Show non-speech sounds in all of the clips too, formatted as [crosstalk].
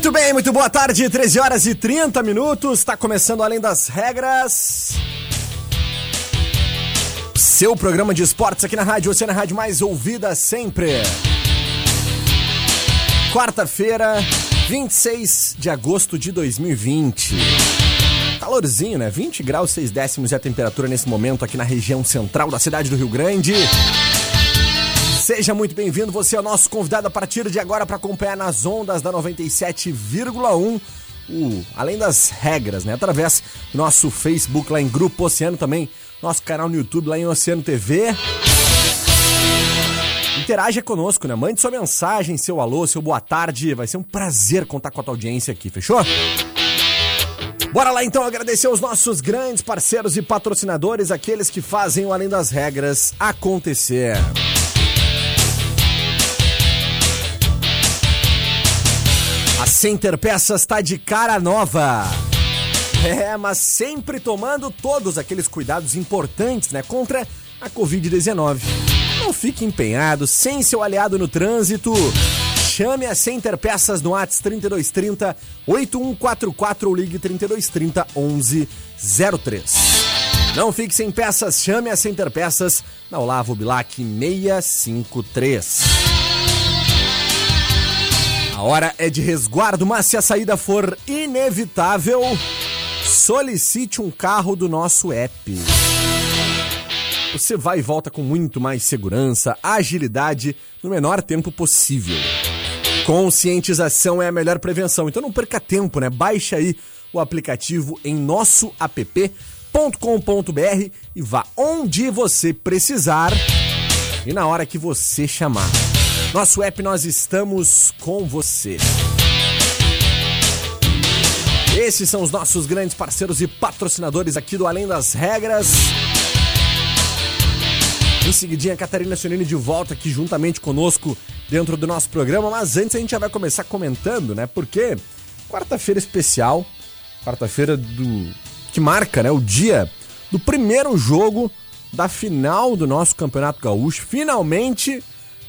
Muito bem, muito boa tarde, 13 horas e 30 minutos. Está começando Além das Regras. Seu programa de esportes aqui na rádio, você na rádio mais ouvida sempre. Quarta-feira, 26 de agosto de 2020. Calorzinho, né? 20 graus 6 décimos é a temperatura nesse momento aqui na região central da cidade do Rio Grande. Seja muito bem-vindo, você é o nosso convidado a partir de agora para acompanhar nas ondas da 97,1. O, além das regras, né? Através do nosso Facebook lá em Grupo Oceano também, nosso canal no YouTube lá em Oceano TV. Interaja conosco, né? Mande sua mensagem, seu alô, seu boa tarde. Vai ser um prazer contar com a tua audiência aqui, fechou? Bora lá então agradecer os nossos grandes parceiros e patrocinadores, aqueles que fazem o Além das Regras acontecer. A Center Peças está de cara nova. É, mas sempre tomando todos aqueles cuidados importantes, né, contra a Covid-19. Não fique empenhado, sem seu aliado no trânsito. Chame a Center Peças no ATS 3230 8144 ou ligue 3230 1103. Não fique sem peças, chame a Center Peças na Olavo Bilac 653. A hora é de resguardo, mas se a saída for inevitável, solicite um carro do nosso app. Você vai e volta com muito mais segurança, agilidade, no menor tempo possível. Conscientização é a melhor prevenção, então não perca tempo, né? Baixe aí o aplicativo em nosso app.com.br e vá onde você precisar e na hora que você chamar. Nosso app, nós estamos com você. Esses são os nossos grandes parceiros e patrocinadores aqui do Além das Regras. Em seguidinha, a Catarina Sionini de volta aqui juntamente conosco dentro do nosso programa. Mas antes a gente já vai começar comentando, né? Porque quarta-feira especial, quarta-feira do que marca, né, o dia do primeiro jogo da final do nosso Campeonato Gaúcho. Finalmente,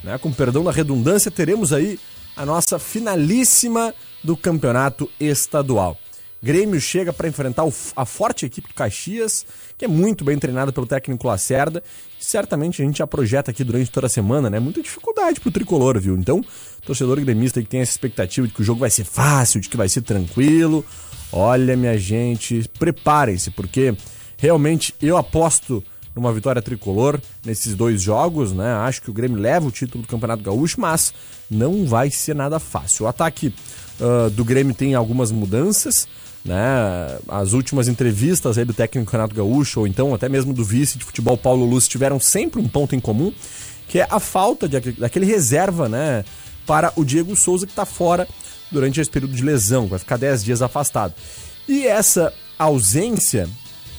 né, com perdão da redundância, teremos aí a nossa finalíssima do Campeonato Estadual. Grêmio chega para enfrentar a forte equipe do Caxias, que é muito bem treinada pelo técnico Lacerda. Certamente a gente já projeta aqui durante toda a semana, né? Muita dificuldade pro tricolor, viu? Então, torcedor gremista que tem essa expectativa de que o jogo vai ser fácil, de que vai ser tranquilo. Olha, minha gente, preparem-se, porque realmente eu aposto numa vitória tricolor nesses dois jogos, né? Acho que o Grêmio leva o título do Campeonato Gaúcho, mas não vai ser nada fácil. O ataque uh, do Grêmio tem algumas mudanças, né? As últimas entrevistas aí do técnico Renato Gaúcho, ou então até mesmo do vice de futebol Paulo Luz, tiveram sempre um ponto em comum, que é a falta de, daquele reserva, né? Para o Diego Souza que está fora durante esse período de lesão, vai ficar 10 dias afastado. E essa ausência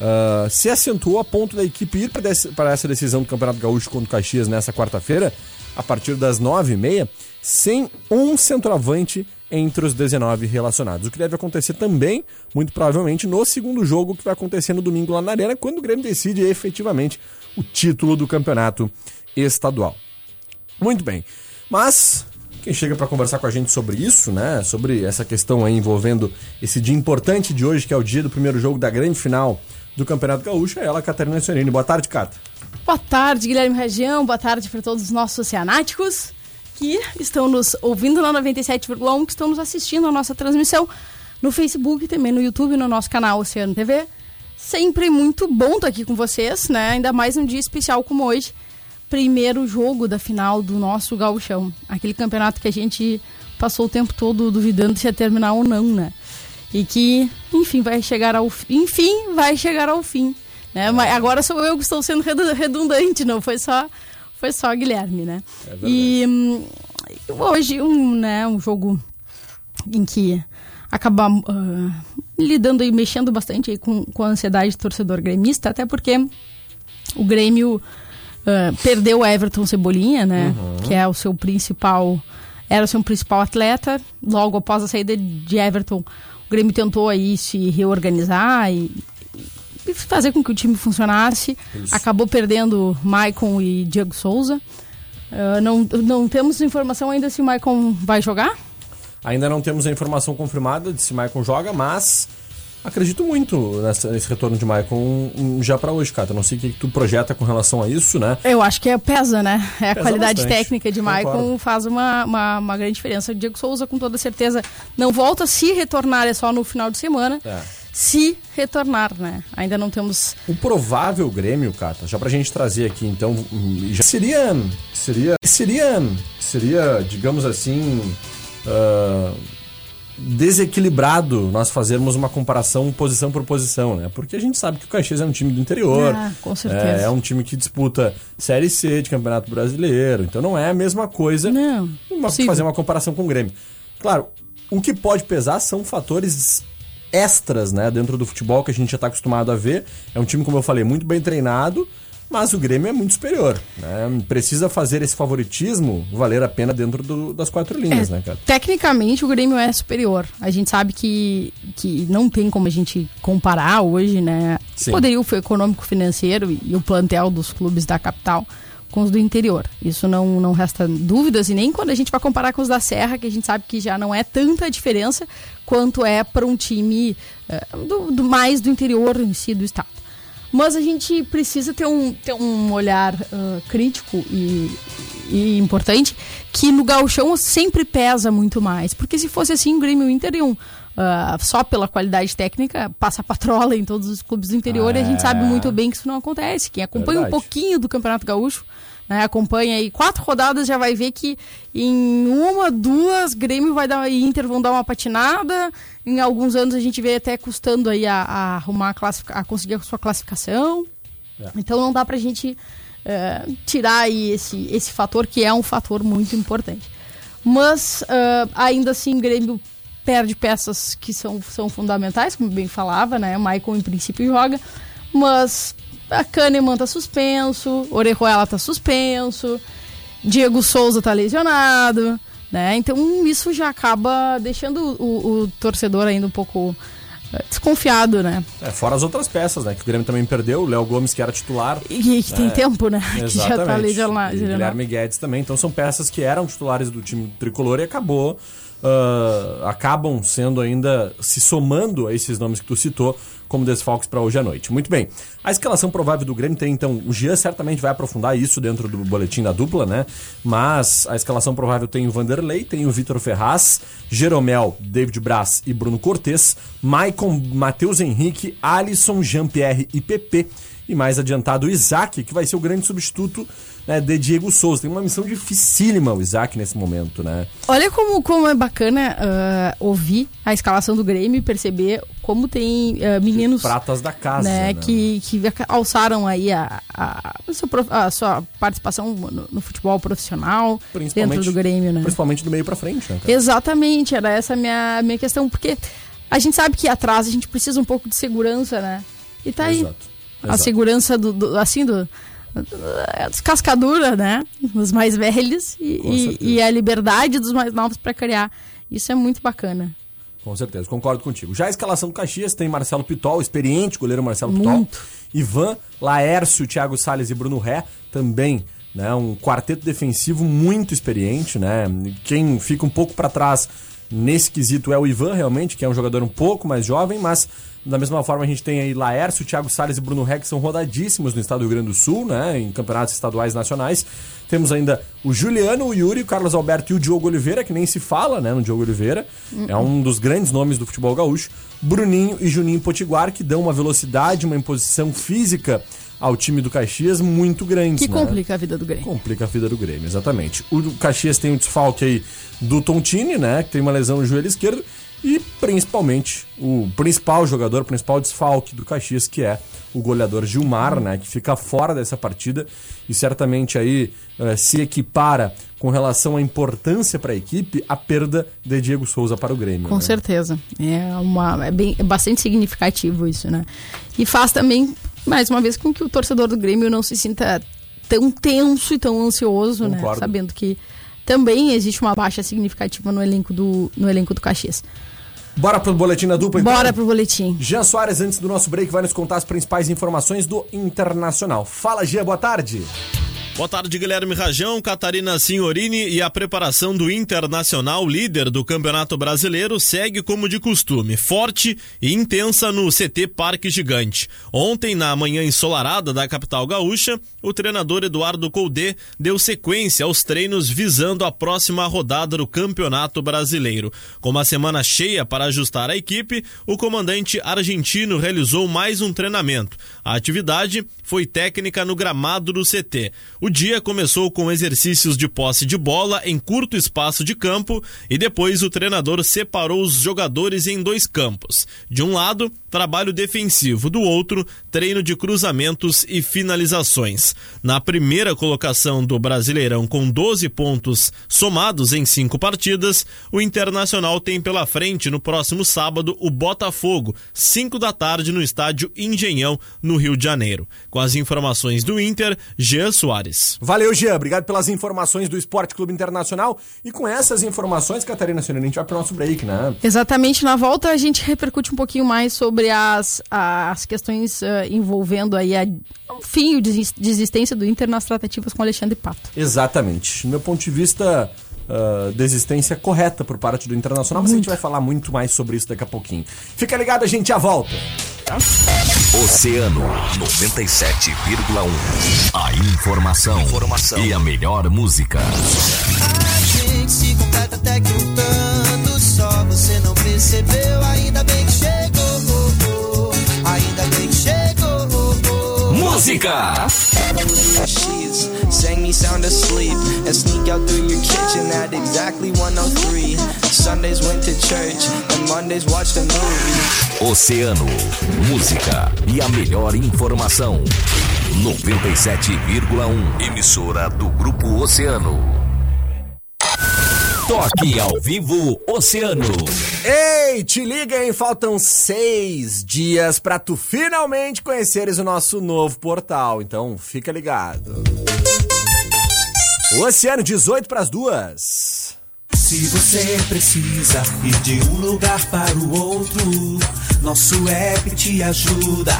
uh, se acentuou a ponto da equipe ir para essa decisão do Campeonato Gaúcho contra o Caxias nessa quarta-feira, a partir das 9h30, sem um centroavante entre os 19 relacionados. O que deve acontecer também, muito provavelmente, no segundo jogo que vai acontecer no domingo lá na Arena, quando o Grêmio decide efetivamente o título do campeonato estadual. Muito bem. Mas quem chega para conversar com a gente sobre isso, né? Sobre essa questão aí envolvendo esse dia importante de hoje, que é o dia do primeiro jogo da grande final do Campeonato Gaúcho, é ela, Catarina Sionini. Boa tarde, Cata. Boa tarde, Guilherme Região. Boa tarde para todos os nossos oceanáticos que estão nos ouvindo na 97,1, que estão nos assistindo a nossa transmissão no Facebook, também no YouTube, no nosso canal Oceano TV. Sempre muito bom estar aqui com vocês, né? Ainda mais um dia especial como hoje, primeiro jogo da final do nosso gauchão. Aquele campeonato que a gente passou o tempo todo duvidando se ia terminar ou não, né? E que, enfim, vai chegar ao enfim, vai chegar ao fim, né? Mas agora sou eu que estou sendo redundante, não foi só foi só Guilherme, né? É e hum, hoje um, né, um jogo em que acaba uh, lidando e mexendo bastante aí com, com a ansiedade do torcedor gremista, até porque o Grêmio uh, perdeu o Everton Cebolinha, né? Uhum. Que é o seu principal. Era o seu principal atleta. Logo após a saída de Everton, Grêmio tentou aí se reorganizar e, e fazer com que o time funcionasse. Isso. Acabou perdendo Maicon e Diego Souza. Uh, não, não temos informação ainda se o Maicon vai jogar? Ainda não temos a informação confirmada de se Maicon joga, mas Acredito muito nessa, nesse retorno de Maicon já para hoje, cara. Não sei o que tu projeta com relação a isso, né? Eu acho que é, pesa, né? É a qualidade bastante. técnica de Maicon faz uma, uma, uma, grande diferença. O Diego Souza, com toda certeza, não volta. Se retornar é só no final de semana. É. Se retornar, né? Ainda não temos. O provável Grêmio, Cata, já pra gente trazer aqui, então. Já seria. Seria. Seria. Seria, digamos assim. Uh desequilibrado nós fazermos uma comparação posição por posição, né? Porque a gente sabe que o Caxias é um time do interior. Ah, com certeza. É, é, um time que disputa Série C de Campeonato Brasileiro. Então não é a mesma coisa não, uma, fazer uma comparação com o Grêmio. Claro, o que pode pesar são fatores extras, né? Dentro do futebol que a gente já está acostumado a ver. É um time, como eu falei, muito bem treinado mas o Grêmio é muito superior. Né? Precisa fazer esse favoritismo valer a pena dentro do, das quatro linhas, é, né, cara? Tecnicamente, o Grêmio é superior. A gente sabe que, que não tem como a gente comparar hoje, né? Sim. O poderio econômico financeiro e o plantel dos clubes da capital com os do interior. Isso não, não resta dúvidas, e nem quando a gente vai comparar com os da Serra, que a gente sabe que já não é tanta diferença quanto é para um time uh, do, do, mais do interior em si do estado. Mas a gente precisa ter um, ter um olhar uh, crítico e, e importante que no gauchão sempre pesa muito mais. Porque se fosse assim, o Grêmio Inter iam, uh, só pela qualidade técnica, passa patrola em todos os clubes do interior. Ah, e a gente é. sabe muito bem que isso não acontece. Quem acompanha Verdade. um pouquinho do Campeonato Gaúcho né, acompanha aí quatro rodadas, já vai ver que em uma, duas, Grêmio vai dar e Inter vão dar uma patinada. Em alguns anos a gente vê até custando aí a, a arrumar a, a conseguir a sua classificação. É. Então não dá pra gente uh, tirar aí esse, esse fator que é um fator muito importante. Mas uh, ainda assim Grêmio perde peças que são, são fundamentais, como bem falava, né? O Maicon em princípio joga, mas a Kahneman tá suspenso, Orejuela tá suspenso, Diego Souza tá lesionado, né? Então isso já acaba deixando o, o torcedor ainda um pouco eh, desconfiado, né? É, fora as outras peças, né? Que o Grêmio também perdeu, o Léo Gomes, que era titular. E que tem é, tempo, né? Exatamente. [laughs] Que já tá lesionado. Guilherme Guedes também. Então são peças que eram titulares do time tricolor e acabou. Uh, acabam sendo ainda se somando a esses nomes que tu citou como desfalques para hoje à noite. Muito bem. A escalação provável do Grêmio tem, então, o Jean certamente vai aprofundar isso dentro do boletim da dupla, né? Mas a escalação provável tem o Vanderlei, tem o Vitor Ferraz, Jeromel, David Braz e Bruno Cortes, Maicon, Matheus Henrique, Alisson, Jean-Pierre e PP. E mais adiantado, o Isaac, que vai ser o grande substituto né, de Diego Souza. Tem uma missão dificílima o Isaac nesse momento, né? Olha como, como é bacana uh, ouvir a escalação do Grêmio e perceber como tem uh, meninos... Pratas da casa, né, né? Que, que alçaram aí a, a, a, sua participação no, no, futebol profissional dentro do Grêmio, né? Principalmente do meio para frente, né? Cara? Exatamente, era essa a minha, minha questão, porque a gente sabe que atrás a gente precisa um pouco de segurança, né? E tá aí. Exato. A segurança do, do assim, do, descascadura, né? Dos mais velhos e, e, e a liberdade dos mais novos para criar. Isso é muito bacana. Com certeza, concordo contigo. Já a escalação do Caxias tem Marcelo Pitol, experiente goleiro Marcelo Pitol. Ivan, Laércio, Thiago Salles e Bruno Ré, também né, um quarteto defensivo muito experiente. Né? Quem fica um pouco para trás nesse quesito é o Ivan, realmente, que é um jogador um pouco mais jovem, mas da mesma forma, a gente tem aí Laércio, Thiago Salles e Bruno que são rodadíssimos no estado do Rio Grande do Sul, né? Em campeonatos estaduais e nacionais. Temos ainda o Juliano, o Yuri, o Carlos Alberto e o Diogo Oliveira, que nem se fala, né? No Diogo Oliveira. É um dos grandes nomes do futebol gaúcho. Bruninho e Juninho Potiguar, que dão uma velocidade, uma imposição física ao time do Caxias muito grandes. Que né? complica a vida do Grêmio. Complica a vida do Grêmio, exatamente. O Caxias tem o desfalque aí do Tontini, né? Que tem uma lesão no joelho esquerdo. E principalmente o principal jogador, o principal desfalque do Caxias, que é o goleador Gilmar, né? Que fica fora dessa partida e certamente aí eh, se equipara com relação à importância para a equipe a perda de Diego Souza para o Grêmio. Com né? certeza. É, uma, é, bem, é bastante significativo isso, né? E faz também, mais uma vez, com que o torcedor do Grêmio não se sinta tão tenso e tão ansioso, né? Concordo. Sabendo que também existe uma baixa significativa no elenco do, no elenco do Caxias. Bora pro boletim da dupla, então? Bora pro boletim. Jean Soares, antes do nosso break, vai nos contar as principais informações do Internacional. Fala, Gia, boa tarde. Boa tarde, Guilherme Rajão, Catarina Signorini e a preparação do Internacional, líder do Campeonato Brasileiro, segue como de costume, forte e intensa no CT Parque Gigante. Ontem, na manhã ensolarada da capital gaúcha, o treinador Eduardo Colde deu sequência aos treinos visando a próxima rodada do Campeonato Brasileiro. Com uma semana cheia para ajustar a equipe, o comandante argentino realizou mais um treinamento. A atividade foi técnica no gramado do CT. O dia começou com exercícios de posse de bola em curto espaço de campo e depois o treinador separou os jogadores em dois campos. De um lado, trabalho defensivo, do outro, treino de cruzamentos e finalizações. Na primeira colocação do Brasileirão com 12 pontos somados em cinco partidas, o Internacional tem pela frente no próximo sábado o Botafogo, 5 da tarde no estádio Engenhão, no Rio de Janeiro. Com as informações do Inter, Jean Soares. Valeu, Jean. Obrigado pelas informações do Esporte Clube Internacional. E com essas informações, Catarina Senna, a gente vai pro nosso break, né? Exatamente, na volta a gente repercute um pouquinho mais sobre as, as questões eh, envolvendo aí a, o fim, a desistência do Inter nas tratativas com Alexandre Pato. Exatamente. Do meu ponto de vista, uh, desistência correta por parte do Internacional, mas a gente vai falar muito mais sobre isso daqui a pouquinho. Fica ligado, a gente já volta. Oceano 97,1. A informação, informação e a melhor música. A gente se completa até que um tanto só você não percebeu. Ainda bem que chegou, ainda bem que chegou. Música! Sang me sound asleep and sneak out through your kitchen at exactly 103. Sundays went to church and Mondays watched a movie. Oceano, música e a melhor informação. 97,1. Emissora do Grupo Oceano. Toque ao vivo Oceano. Ei, te liga, hein? Faltam seis dias pra tu finalmente conheceres o nosso novo portal. Então, fica ligado. Oceano, 18 pras duas. Se você precisa ir de um lugar para o outro, nosso app te ajuda.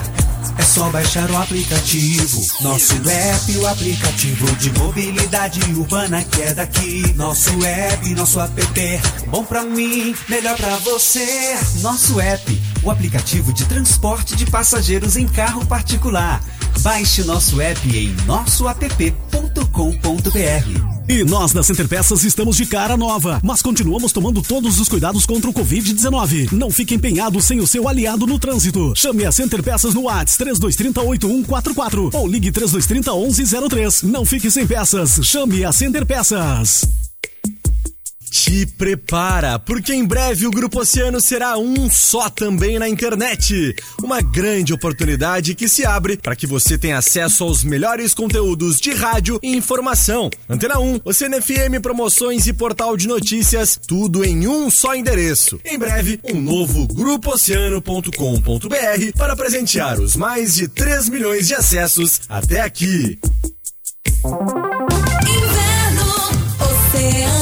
É só baixar o aplicativo. Nosso app, o aplicativo de mobilidade urbana que é daqui. Nosso app, nosso app, bom pra mim, melhor pra você. Nosso app, o aplicativo de transporte de passageiros em carro particular. Baixe nosso app em nossoapp.com.br. E nós da Center Peças estamos de cara nova, mas continuamos tomando todos os cuidados contra o Covid-19. Não fique empenhado sem o seu aliado no trânsito. Chame a Center Peças no WhatsApp 3230 8144 ou ligue 3230 1103. Não fique sem peças. Chame a Center Peças. Te prepara, porque em breve o Grupo Oceano será um só também na internet. Uma grande oportunidade que se abre para que você tenha acesso aos melhores conteúdos de rádio e informação. Antena 1, Oceano FM, promoções e portal de notícias, tudo em um só endereço. Em breve, um novo grupooceano.com.br para presentear os mais de 3 milhões de acessos até aqui. Inverno, Oceano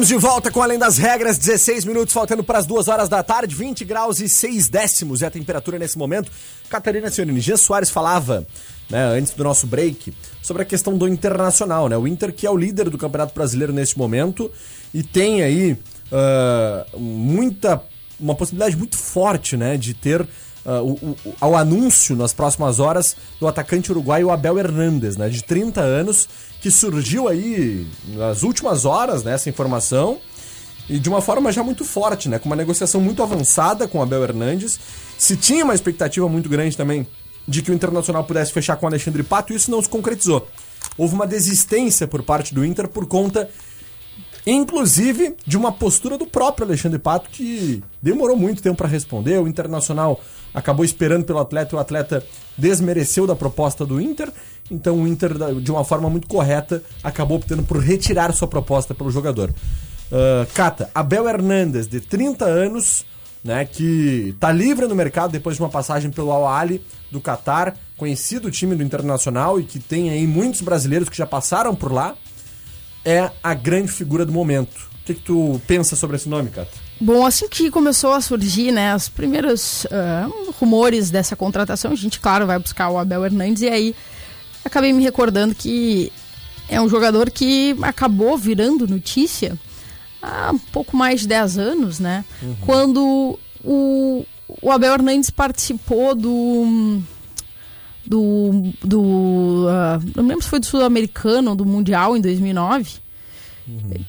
Estamos de volta com Além das Regras, 16 minutos faltando para as 2 horas da tarde, 20 graus e 6 décimos é a temperatura nesse momento. Catarina Siorini, Jean Soares falava, né, antes do nosso break, sobre a questão do Internacional, né? O Inter que é o líder do Campeonato Brasileiro neste momento e tem aí ah, muita, uma possibilidade muito forte, né, de ter o, o, o- ao anúncio nas próximas horas do atacante uruguaio Abel Hernandes, né, de 30 anos, que surgiu aí nas últimas horas, né, essa informação, e de uma forma já muito forte, né, com uma negociação muito avançada com o Abel Hernandes. Se tinha uma expectativa muito grande também de que o Internacional pudesse fechar com o Alexandre Pato, isso não se concretizou. Houve uma desistência por parte do Inter por conta inclusive de uma postura do próprio Alexandre Pato que demorou muito tempo para responder. O Internacional acabou esperando pelo atleta o atleta desmereceu da proposta do Inter. Então o Inter, de uma forma muito correta, acabou optando por retirar sua proposta pelo jogador. Ah, Cata, Abel Hernandes, de 30 anos, né, que tá livre no mercado depois de uma passagem pelo Al Ahly do Catar, conhecido time do Internacional e que tem aí muitos brasileiros que já passaram por lá é a grande figura do momento. O que, que tu pensa sobre esse nome, Cata? Bom, assim que começou a surgir, né, os primeiros ah, rumores dessa contratação, a gente, claro, vai buscar o Abel Hernandes e aí acabei me recordando que é um jogador que acabou virando notícia há um pouco mais de 10 anos, né? Quando o, o Abel Hernandes participou do do, do ah, não lembro se foi do Sul-Americano, do Mundial em 2009,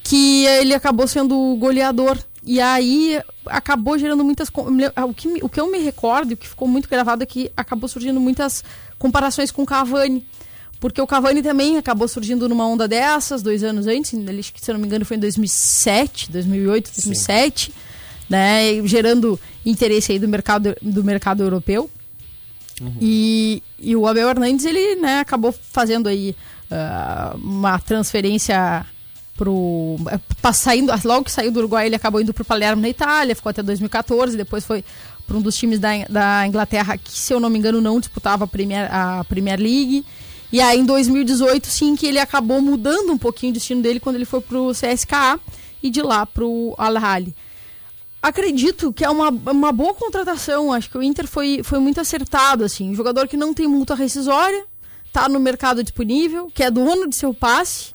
que ele acabou sendo goleador. E aí acabou gerando muitas. O que, o que eu me recordo, e o que ficou muito gravado é que acabou surgindo muitas comparações com o Cavani. Porque o Cavani também acabou surgindo numa onda dessas, dois anos antes, ele, se eu não me engano foi em 2007, 2008, 2007, né, e gerando interesse aí do mercado, do mercado europeu. E, e o Abel Hernandes, ele né, acabou fazendo aí ah, uma transferência pro. eh, pa- Saindo, logo que saiu do Uruguai, ele acabou indo pro Palermo na Itália, ficou até 2014, depois foi para um dos times da, da Inglaterra que, se eu não me engano, não disputava a Premier, a Premier League. E aí em 2018, sim, que ele acabou mudando um pouquinho o destino dele quando ele foi pro CSKA e de lá pro Al Ahly. Acredito que é uma, uma boa contratação. Acho que o Inter foi, foi muito acertado, assim. Um jogador que não tem multa rescisória, tá no mercado disponível, que é dono de seu passe,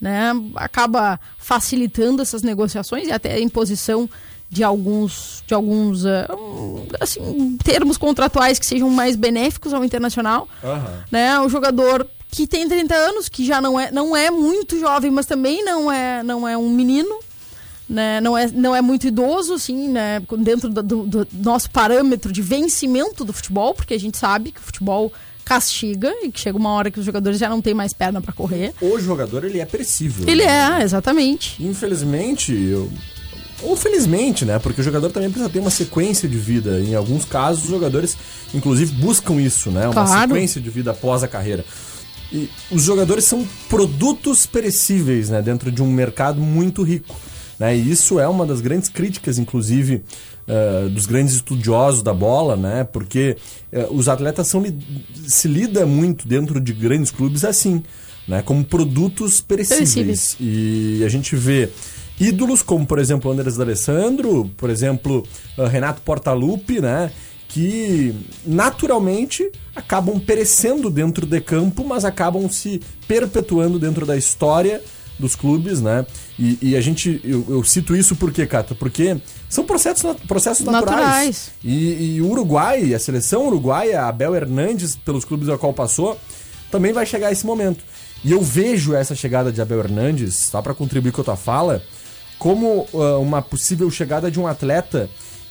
né? Acaba facilitando essas negociações e até a imposição de alguns, de alguns um, assim, termos contratuais que sejam mais benéficos ao internacional né? Um jogador que tem 30 anos, que já não é, não é muito jovem, mas também não é, não é um menino, né? Não é, não é muito idoso, assim, né? Dentro do, do- do nosso parâmetro de vencimento do futebol, porque a gente sabe que o futebol castiga e que chega uma hora que os jogadores já não têm mais perna para correr. O jogador, ele é perecível. Ele né? é, exatamente. Infelizmente, eu- ou felizmente, né? Porque o jogador também precisa ter uma sequência de vida. Em alguns casos, os jogadores, inclusive, buscam isso, né? Uma Claro. sequência de vida após a carreira. E os jogadores são produtos perecíveis, né? Dentro de um mercado muito rico. Né? E isso é uma das grandes críticas, inclusive, eh, dos grandes estudiosos da bola, né? Porque eh, os atletas são, se lida muito dentro de grandes clubes assim, né? Como produtos perecíveis. Perecíveis. E a gente vê ídolos como, por exemplo, Andrés D'Alessandro, por exemplo, eh, Renato Portaluppi, né? Que naturalmente acabam perecendo dentro de campo, mas acabam se perpetuando dentro da história dos clubes, né? E, e a gente, eu, eu cito isso por quê, Cata? Porque são processos, processos naturais. Naturais. E, e o Uruguai, a seleção uruguaia, a Abel Hernandes, pelos clubes ao qual passou, também vai chegar a esse momento. E eu vejo essa chegada de Abel Hernandes, só para contribuir com a tua fala, como ah, uma possível chegada de um atleta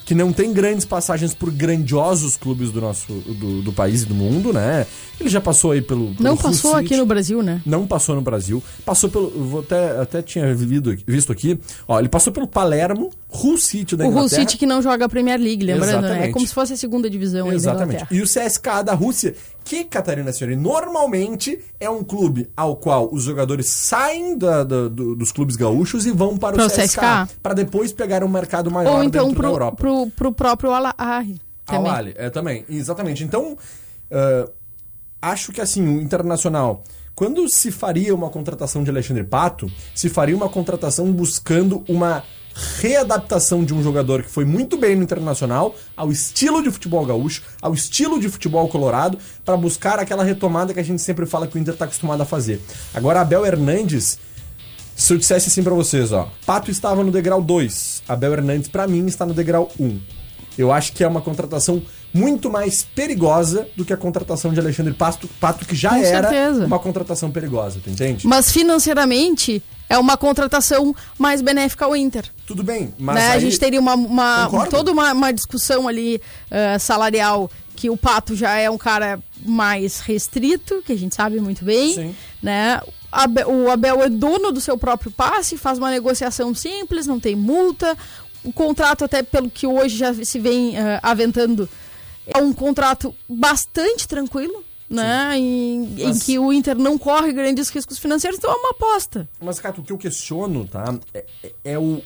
que não tem grandes passagens por grandiosos clubes do nosso do, do país e do mundo, né? Ele já passou aí pelo, pelo Não passou City, aqui no Brasil, né? não passou no Brasil, passou pelo. Vou até, até tinha vivido, visto aqui. Ó, ele passou pelo Palermo, Hull City da O Hull Inglaterra. City que não joga a Premier League, lembrando, né? É como se fosse a segunda divisão Exatamente. Inglaterra. E o CSKA da Rússia, que, Catarina Senhori, normalmente é um clube ao qual os jogadores saem da- da- do- dos clubes gaúchos e vão para o Pro CSKA, CSKA. para depois pegar um mercado maior Ou então dentro da pro, Europa. pro, pro próprio Al Ahly Ao também. Ahly, é também, exatamente. Então, ah, acho que assim, o Internacional quando se faria uma contratação de Alexandre Pato, se faria uma contratação buscando uma readaptação de um jogador que foi muito bem no internacional ao estilo de futebol gaúcho, ao estilo de futebol colorado, para buscar aquela retomada que a gente sempre fala que o Inter tá acostumado a fazer. Agora, Abel Hernandes, se eu dissesse assim pra vocês, ó, Pato estava no degrau 2, Abel Hernandes pra mim está no degrau 1. Eu acho que é uma contratação muito mais perigosa do que a contratação de Alexandre Pato, Pato que já Com era certeza. uma contratação perigosa, tu entende? Mas financeiramente é uma contratação mais benéfica ao Inter. Tudo bem, mas né? A gente teria uma, uma- toda uma, uma discussão ali eh, salarial que o Pato já é um cara mais restrito, que a gente sabe muito bem, Sim. né? O Abel é dono do seu próprio passe, faz uma negociação simples, não tem multa. O contrato, até pelo que hoje já se vem eh, aventando, é um contrato bastante tranquilo, né? Em, em Mas- que o Inter não corre grandes riscos financeiros, então é uma aposta. Mas, Cato, o que eu questiono, tá? É, é- é o,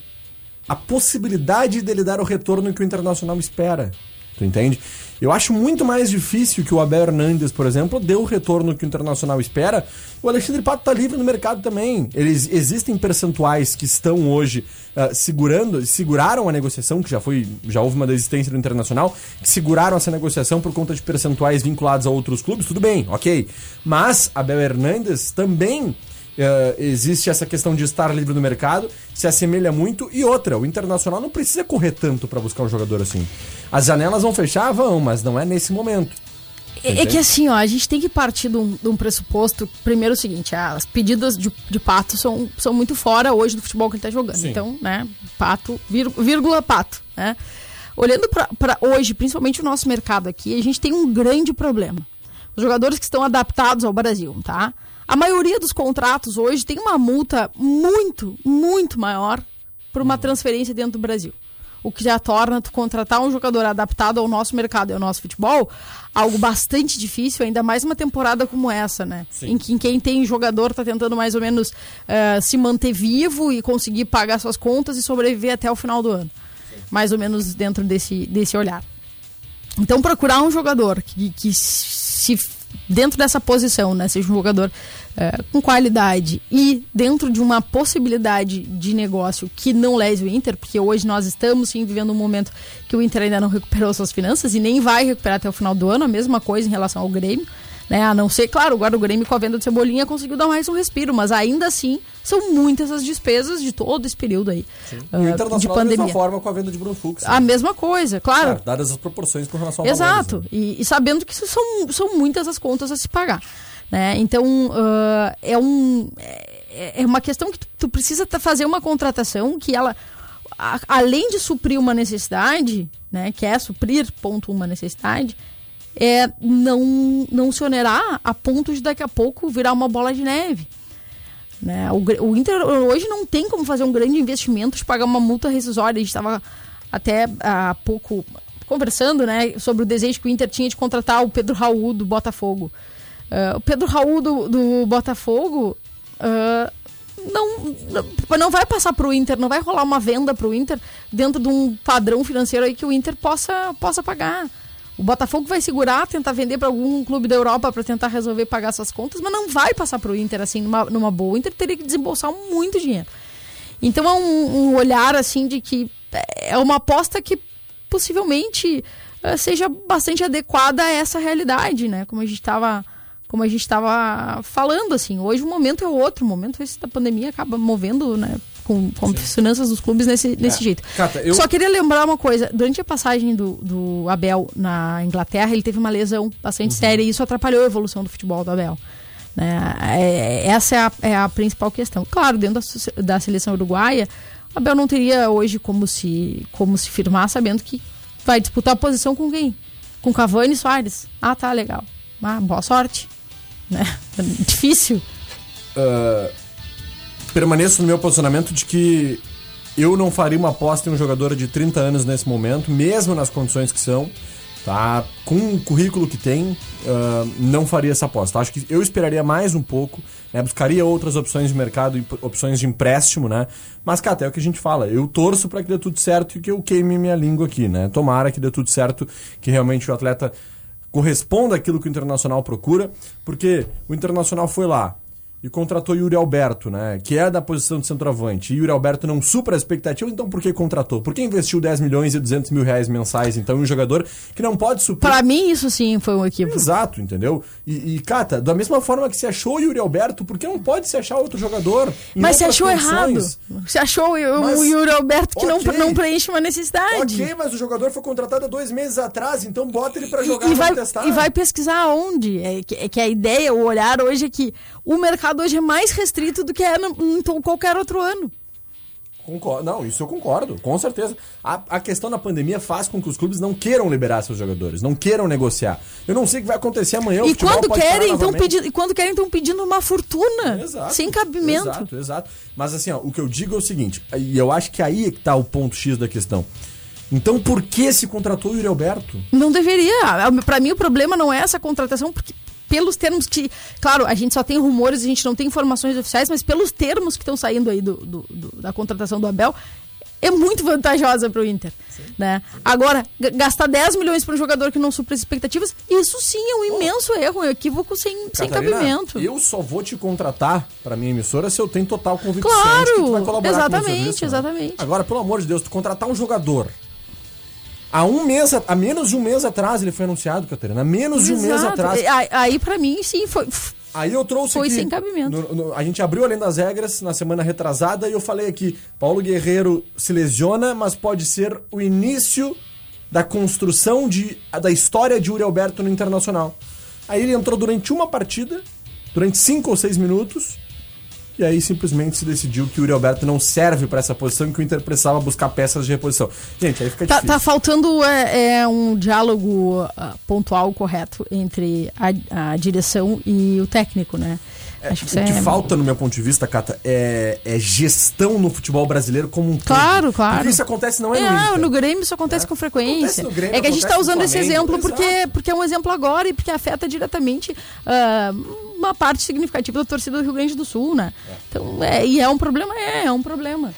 a possibilidade dele dar o retorno que o Internacional espera. Tu entende? Eu acho muito mais difícil que o Abel Hernandes, por exemplo, dê o retorno que o Internacional espera. O Alexandre Pato tá livre no mercado também. Eles existem percentuais que estão hoje ah, segurando, seguraram a negociação, que já foi, já houve uma desistência do Internacional, que seguraram essa negociação por conta de percentuais vinculados a outros clubes, tudo bem, ok. Mas Abel Hernandes também eh, existe essa questão de estar livre no mercado, se assemelha muito. E outra, o Internacional não precisa correr tanto pra buscar um jogador assim. As janelas vão fechar? Vão, mas não é nesse momento. É, é que assim, ó, a gente tem que partir de um, de um pressuposto. Primeiro, o seguinte: as pedidas de, de pato são, são muito fora hoje do futebol que ele tá jogando. Sim. Então, né, pato, vir- vírgula pato, né? Olhando pra hoje, principalmente o nosso mercado aqui, a gente tem um grande problema. Os jogadores que estão adaptados ao Brasil, tá? A maioria dos contratos hoje tem uma multa muito, muito maior por uma transferência dentro do Brasil. O que já torna tu contratar um jogador adaptado ao nosso mercado e ao nosso futebol algo bastante difícil, ainda mais uma temporada como essa, né? Em que em quem tem jogador tá tentando mais ou menos eh, se manter vivo e conseguir pagar suas contas e sobreviver até o final do ano. Mais ou menos dentro desse, desse olhar. Então, procurar um jogador que, que se dentro dessa posição, né, seja um jogador eh, com qualidade e dentro de uma possibilidade de negócio que não lese o Inter, porque hoje nós estamos sim vivendo um momento que o Inter ainda não recuperou suas finanças e nem vai recuperar até o final do ano, a mesma coisa em relação ao Grêmio. Né? A não ser, claro, o Grêmio com a venda de Cebolinha conseguiu dar mais um respiro, mas ainda assim são muitas as despesas de todo esse período aí E o ah, de Internacional da mesma pandemia. forma com a venda de Bruno Fux. A mesma coisa, claro. Claro, dadas as proporções com relação ao Exato. valores, né? E, e sabendo que são, são muitas as contas a se pagar. Né? Então, ah, é, um, é, é uma questão que tu, tu precisa fazer uma contratação que ela, além de suprir uma necessidade, né, que é suprir, ponto, uma necessidade, é não, não se onerar a ponto de daqui a pouco virar uma bola de neve. Né? O, o Inter hoje não tem como fazer um grande investimento de pagar uma multa rescisória. A gente estava até há pouco conversando né, sobre o desejo que o Inter tinha de contratar o Pedro Raul do Botafogo. Ah, o Pedro Raul do, do Botafogo ah, não, não- não vai passar para o Inter, não vai rolar uma venda para o Inter dentro de um padrão financeiro aí que o Inter possa, possa pagar. O Botafogo vai segurar, tentar vender para algum clube da Europa para tentar resolver pagar essas contas, mas não vai passar para o Inter assim numa, numa boa. O Inter teria que desembolsar muito dinheiro. Então é um, um olhar assim de que é uma aposta que possivelmente eh, seja bastante adequada a essa realidade, né? Como a gente estava como a gente estava falando assim, hoje o momento é outro, o momento esse da pandemia acaba movendo, né, com, com as finanças dos clubes nesse, desse jeito. Cata, eu- Só queria lembrar uma coisa, durante a passagem do, do Abel na Inglaterra, ele teve uma lesão bastante séria e isso atrapalhou a evolução do futebol do Abel. Né? É, essa é a, é a principal questão. Claro, dentro da, da seleção uruguaia, o Abel não teria hoje como se, como se firmar sabendo que vai disputar a posição com quem? Com Cavani e Soares. Ah, tá, legal. Ah, boa sorte. Né? [laughs] Difícil. Ah, permaneço no meu posicionamento de que eu não faria uma aposta em um jogador de 30 anos nesse momento, mesmo nas condições que são, tá? Com o currículo que tem, ah, não faria essa aposta. Acho que eu esperaria mais um pouco, né? Buscaria outras opções de mercado, opções de empréstimo, né? Mas, cara, até o que a gente fala, eu torço para que dê tudo certo e que eu queime minha língua aqui, né? Tomara que dê tudo certo, que realmente o atleta corresponda àquilo que o Internacional procura, porque o Internacional foi lá, e contratou Yuri Alberto, né? Que é da posição de centroavante. E Yuri Alberto não supra a expectativa, então por que contratou? Por que investiu 10 milhões e 200 mil reais mensais, então, em um jogador que não pode suprir? Pra mim, isso sim foi um equívoco. Exato, entendeu? E, e, Cata, da mesma forma que se achou Yuri Alberto, por que não pode se achar outro jogador? Mas outras achou errado. condições? Você achou o, Mas- o Yuri Alberto que Ok. não, não preenche uma necessidade. Ok, mas o jogador foi contratado há dois meses atrás, então bota ele pra E- jogar e, pra vai, testar. e vai pesquisar aonde? É que, é que a ideia, o olhar hoje é que o mercado hoje é mais restrito do que é em qualquer outro ano. Concordo. Não, isso eu concordo, com certeza. A, a questão da pandemia faz com que os clubes não queiram liberar seus jogadores, não queiram negociar. Eu não sei o que vai acontecer amanhã. o E quando querem, então pedindo, e quando querem, estão pedindo uma fortuna. Exato, sem cabimento. Exato, exato. Mas assim, ó, o que eu digo é o seguinte, e eu acho que aí é que tá o ponto X da questão. Então por que se contratou o Yuri Alberto? Não deveria. Pra mim, o problema não é essa contratação, porque pelos termos que. Claro, a gente só tem rumores, a gente não tem informações oficiais, mas pelos termos que estão saindo aí do, do- do- da contratação do Abel, é muito vantajosa pro Inter. Né? Agora, gastar 10 milhões para um jogador que não supra as expectativas, isso sim é um imenso erro, um equívoco sem, sem cabimento. Eu só vou te contratar pra minha emissora se eu tenho total convicção Claro, de que tu vai colaborar com o meu exatamente, serviço, né? exatamente. Agora, pelo amor de Deus, tu contratar um jogador. Há um mês, a- há menos de um mês atrás ele foi anunciado, Catarina. Há menos de um mês Exato. atrás. Aí, aí para mim, sim, foi. Aí eu trouxe Foi aqui. sem cabimento. no- no- a gente abriu além das regras na semana retrasada e eu falei aqui: Paulo Guerreiro se lesiona, mas pode ser o início da construção de, da história de Uri Alberto no Internacional. Aí ele entrou durante uma partida, durante cinco ou seis minutos, e aí simplesmente se decidiu que o Uri Alberto não serve pra essa posição e que o Inter precisava buscar peças de reposição. Gente, aí fica Tá, difícil. tá faltando é, é, um diálogo ah, pontual correto entre a, a direção e o técnico, né? Acho que O que é- falta, no meu ponto de vista, Cata, é, é gestão no futebol brasileiro como um todo. Claro, claro. Porque isso acontece não é, no É, Inter. no Grêmio isso acontece É. com frequência. Grêmio, é que a gente está usando esse exemplo porque, exato. porque é um exemplo agora e porque afeta diretamente ah, uma parte significativa da torcida do Rio Grande do Sul, né? Então, é, e é um problema? É, é um problema.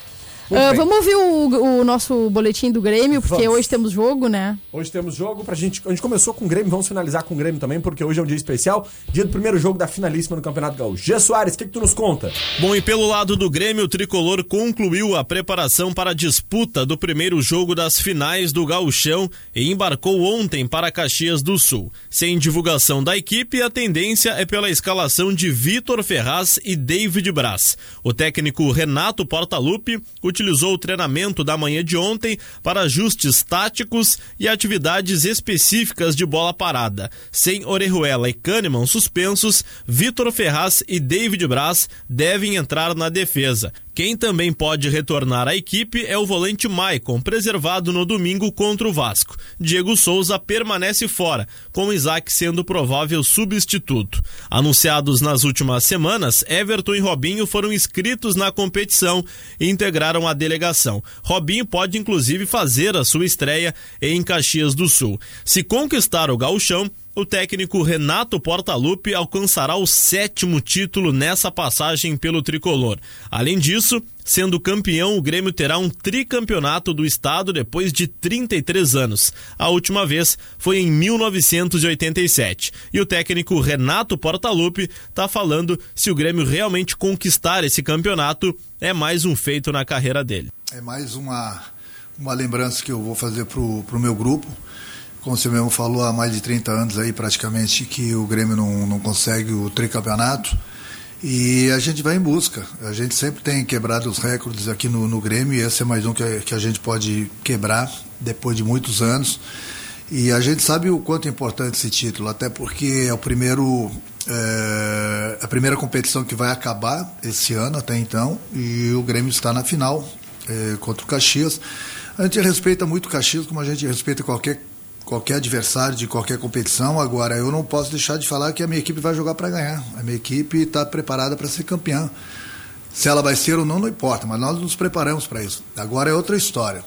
Bem. vamos ouvir o, o nosso boletim do Grêmio, porque Vamos. hoje temos jogo, né? Hoje temos jogo pra gente. A gente começou com o Grêmio, vamos finalizar com o Grêmio também, porque hoje é um dia especial, dia do primeiro jogo da finalíssima no Campeonato Gaúcho. Gê Soares, o que, que tu nos conta? Bom, e pelo lado do Grêmio, o tricolor concluiu a preparação para a disputa do primeiro jogo das finais do Gauchão e embarcou ontem para Caxias do Sul. Sem divulgação da equipe, a tendência é pela escalação de Vitor Ferraz e David Braz. O técnico Renato Portaluppi utilizou o treinamento da manhã de ontem para ajustes táticos e atividades específicas de bola parada. Sem Orejuela e Kahneman suspensos, Vitor Ferraz e David Braz devem entrar na defesa. Quem também pode retornar à equipe é o volante Maicon, preservado no domingo contra o Vasco. Diego Souza permanece fora, com Isaac sendo provável substituto. Anunciados nas últimas semanas, Everton e Robinho foram inscritos na competição e integraram a delegação. Robinho pode inclusive fazer a sua estreia em Caxias do Sul. Se conquistar o gauchão, o técnico Renato Portaluppi alcançará o sétimo título nessa passagem pelo tricolor. Além disso, sendo campeão, o Grêmio terá um tricampeonato do estado depois de 33 anos. A última vez foi em 1987. E o técnico Renato Portaluppi está falando se o Grêmio realmente conquistar esse campeonato é mais um feito na carreira dele. É mais uma, uma lembrança que eu vou fazer pro, pro meu grupo. Como você mesmo falou, há mais de 30 anos aí praticamente que o Grêmio não, não consegue o tricampeonato. E a gente vai em busca. A gente sempre tem quebrado os recordes aqui no, no Grêmio e esse é mais um que, a- que a gente pode quebrar depois de muitos anos. E a gente sabe o quanto é importante esse título, até porque é o primeiro é, a primeira competição que vai acabar esse ano até então e o Grêmio está na final é, contra o Caxias. A gente respeita muito o Caxias como a gente respeita qualquer qualquer adversário de qualquer competição. Agora eu não posso deixar de falar que a minha equipe vai jogar para ganhar. A minha equipe está preparada para ser campeã. Se ela vai ser ou não, não importa, mas nós nos preparamos para isso. Agora é outra história.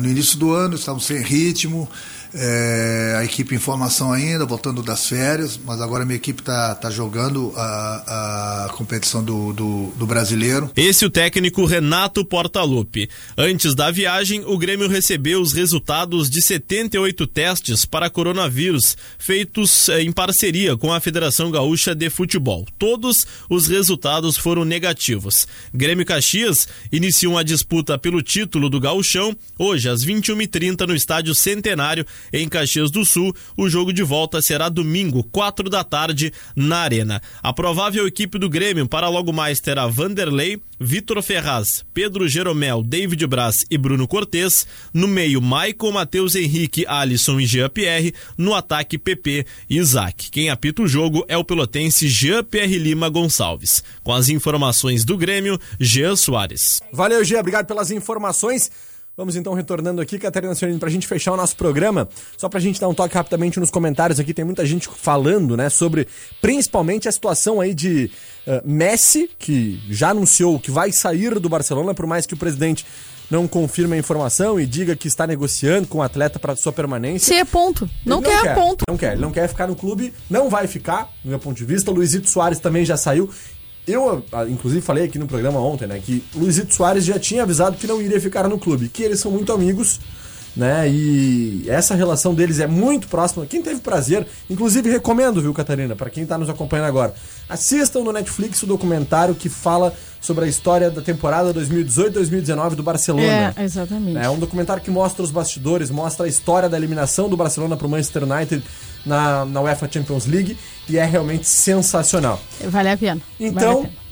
No início do ano estamos sem ritmo, É, a equipe em formação ainda, voltando das férias, mas agora a minha equipe está tá jogando a, a competição do, do, do brasileiro. Esse o técnico Renato Portaluppi. Antes da viagem, o Grêmio recebeu os resultados de 78 testes para coronavírus, feitos eh, em parceria com a Federação Gaúcha de Futebol. Todos os resultados foram negativos. Grêmio Caxias iniciam a disputa pelo título do Gauchão hoje às 21h30 no Estádio Centenário em Caxias do Sul. O jogo de volta será domingo, 4 da tarde, na Arena. A provável equipe do Grêmio para logo mais terá Vanderlei, Vitor Ferraz, Pedro Jeromel, David Braz e Bruno Cortes. No meio, Michael, Matheus Henrique, Alisson e Jean Pierre. No ataque, PP e Isaac. Quem apita o jogo é o pelotense Jean Pierre Lima Gonçalves. Com as informações do Grêmio, Jean Soares. Valeu, Gia, obrigado pelas informações. Vamos então retornando aqui, Catarina Sionini, pra gente fechar o nosso programa. Só pra gente dar um toque rapidamente nos comentários aqui, tem muita gente falando, né, sobre principalmente a situação aí de uh, Messi, que já anunciou que vai sair do Barcelona, por mais que o presidente não confirme a informação e diga que está negociando com o atleta para sua permanência. Se é ponto. Não, Ele quer, ponto. Não quer, ele não quer ficar no clube, não vai ficar, do meu ponto de vista. Luizito Soares também já saiu. Eu, ah, inclusive, falei aqui no programa ontem, né, que Luizito Soares já tinha avisado que não iria ficar no clube, que eles são muito amigos, né, e essa relação deles é muito próxima. Quem teve prazer, inclusive recomendo, viu, Catarina, para quem tá nos acompanhando agora, assistam no Netflix o documentário que fala sobre a história da temporada 2018-2019 do Barcelona. É, exatamente. É um documentário que mostra os bastidores, mostra a história da eliminação do Barcelona para o Manchester United na, na UEFA Champions League e é realmente sensacional. Vale a pena. Então, Vale a pena.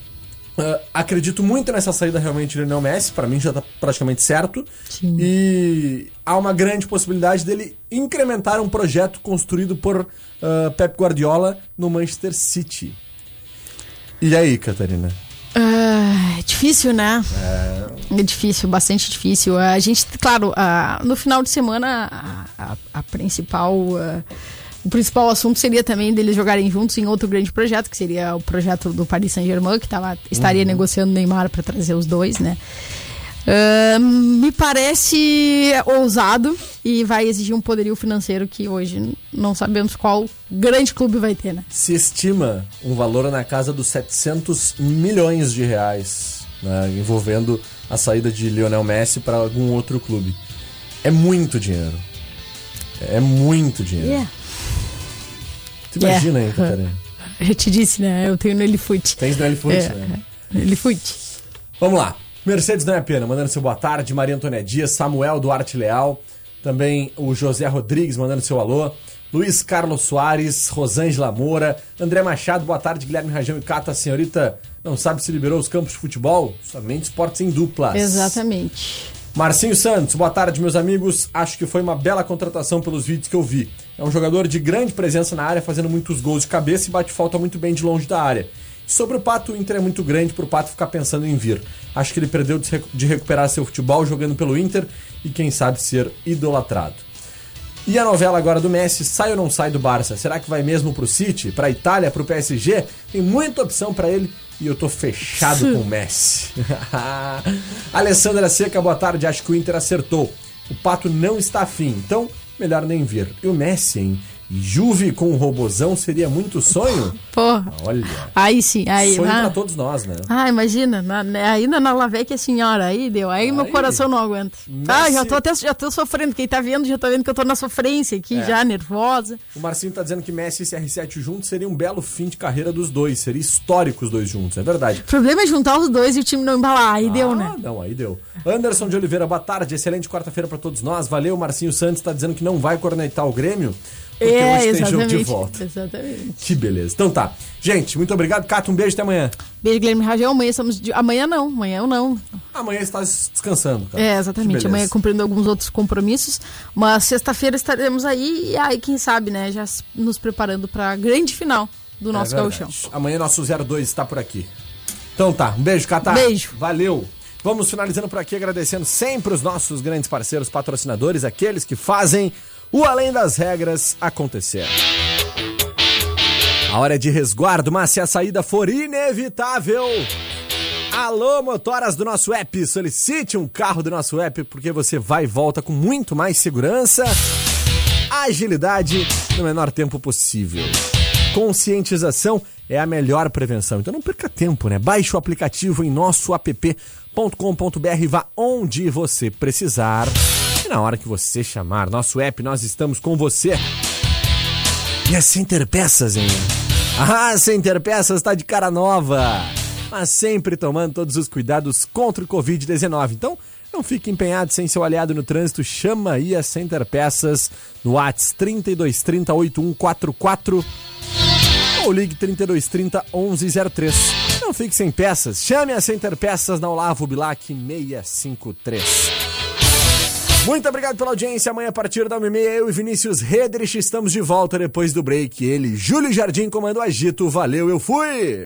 Uh, acredito muito nessa saída realmente de Lionel Messi, para mim já tá praticamente certo. Sim. E há uma grande possibilidade dele incrementar um projeto construído por uh, Pep Guardiola no Manchester City. E aí, Catarina? Ah, é difícil, né? É... difícil, bastante difícil. A gente, claro, no final de semana, a, a- a principal. O principal assunto seria também deles jogarem juntos em outro grande projeto, que seria o projeto do Paris Saint-Germain, que tava, estaria negociando o Neymar para trazer os dois, né? Ah, me parece ousado e vai exigir um poderio financeiro que hoje não sabemos qual grande clube vai ter, né? Se estima um valor na casa dos 700 milhões de reais, né, envolvendo a saída de Lionel Messi para algum outro clube. É muito dinheiro. É muito dinheiro. Yeah. Tu imagina Yeah. aí, Catarina. Eu te disse, né? Eu tenho no Elifute. Tens no Elefante, É, né? Elifute. Vamos lá. Mercedes não é pena, mandando seu boa tarde. Maria Antônia Dias, Samuel Duarte Leal. Também o José Rodrigues mandando seu alô. Luiz Carlos Soares, Rosângela Moura, André Machado, boa tarde, Guilherme Rajão e Cata. A senhorita não sabe se liberou os campos de futebol? Somente esportes em duplas. Exatamente. Marcinho Santos, boa tarde, meus amigos. Acho que foi uma bela contratação pelos vídeos que eu vi. É um jogador de grande presença na área, fazendo muitos gols de cabeça e bate falta muito bem de longe da área. Sobre o Pato, o Inter é muito grande pro Pato ficar pensando em vir. Acho que ele perdeu de recu- de recuperar seu futebol jogando pelo Inter e quem sabe ser idolatrado. E a novela agora do Messi, sai ou não sai do Barça? Será que vai mesmo pro City, pra Itália, pro PSG? Tem muita opção pra ele e eu tô fechado com o [laughs] Messi. [laughs] Alessandra Seca, boa tarde. Acho que o Inter acertou. O Pato não está afim, então melhor nem vir. E o Messi, hein? Juve com o robozão seria muito sonho? Porra. Olha, Aí sim, aí. sonho ah, pra todos nós, né? ah, imagina, na, né, ainda na Lavecchia senhora, aí deu. Aí, meu Aí. coração não aguenta. Ah, já tô até já tô sofrendo. Quem tá vendo já tá vendo que eu tô na sofrência aqui, É. já nervosa. O Marcinho tá dizendo que Messi e CR7 juntos seria um belo fim de carreira dos dois. Seria histórico os dois juntos, é verdade. O problema é juntar os dois e o time não embalar. Aí deu, ah, né? Não, aí deu. Anderson de Oliveira, boa tarde. Excelente quarta-feira pra todos nós. Valeu, Marcinho Santos tá dizendo que não vai cornetar o Grêmio. Porque É, hoje tem jogo de volta. Exatamente. Que beleza. Então tá. Gente, muito obrigado. Cato, um beijo até amanhã. Beijo, Guilherme Rajão. Amanhã estamos. De... Amanhã não, amanhã eu não. Amanhã está descansando, cara. É, exatamente. Amanhã cumprindo alguns outros compromissos. Mas sexta-feira estaremos aí e aí, quem sabe, né? Já nos preparando pra grande final do nosso É gauchão. Amanhã nosso 02 está por aqui. Então tá, um beijo, Catar. Beijo. Valeu. Vamos finalizando por aqui, agradecendo sempre os nossos grandes parceiros patrocinadores, aqueles que fazem o Além das Regras acontecer. A hora é de resguardo, mas se a saída for inevitável. Alô, motoras do nosso app, solicite um carro do nosso app porque você vai e volta com muito mais segurança. agilidade no menor tempo possível. Conscientização é a melhor prevenção. Então não perca tempo, né? Baixe o aplicativo em nosso app.com.br, vá onde você precisar. E na hora que você chamar nosso app, nós estamos com você. E a Center Peças, hein? Ah, Center Peças está de cara nova, mas sempre tomando todos os cuidados contra o Covid-19. Então, não fique empenhado sem seu aliado no trânsito, chama aí a Center Peças no WhatsApp 3230 8144 ou ligue 3230 1103. Não fique sem peças, chame a Center Peças na Olavo Bilac 653. Muito obrigado pela audiência. Amanhã, a partir da 1h30, eu e Vinícius Redrich estamos de volta depois do break. Ele, Júlio Jardim, comando Agito. Valeu, eu fui!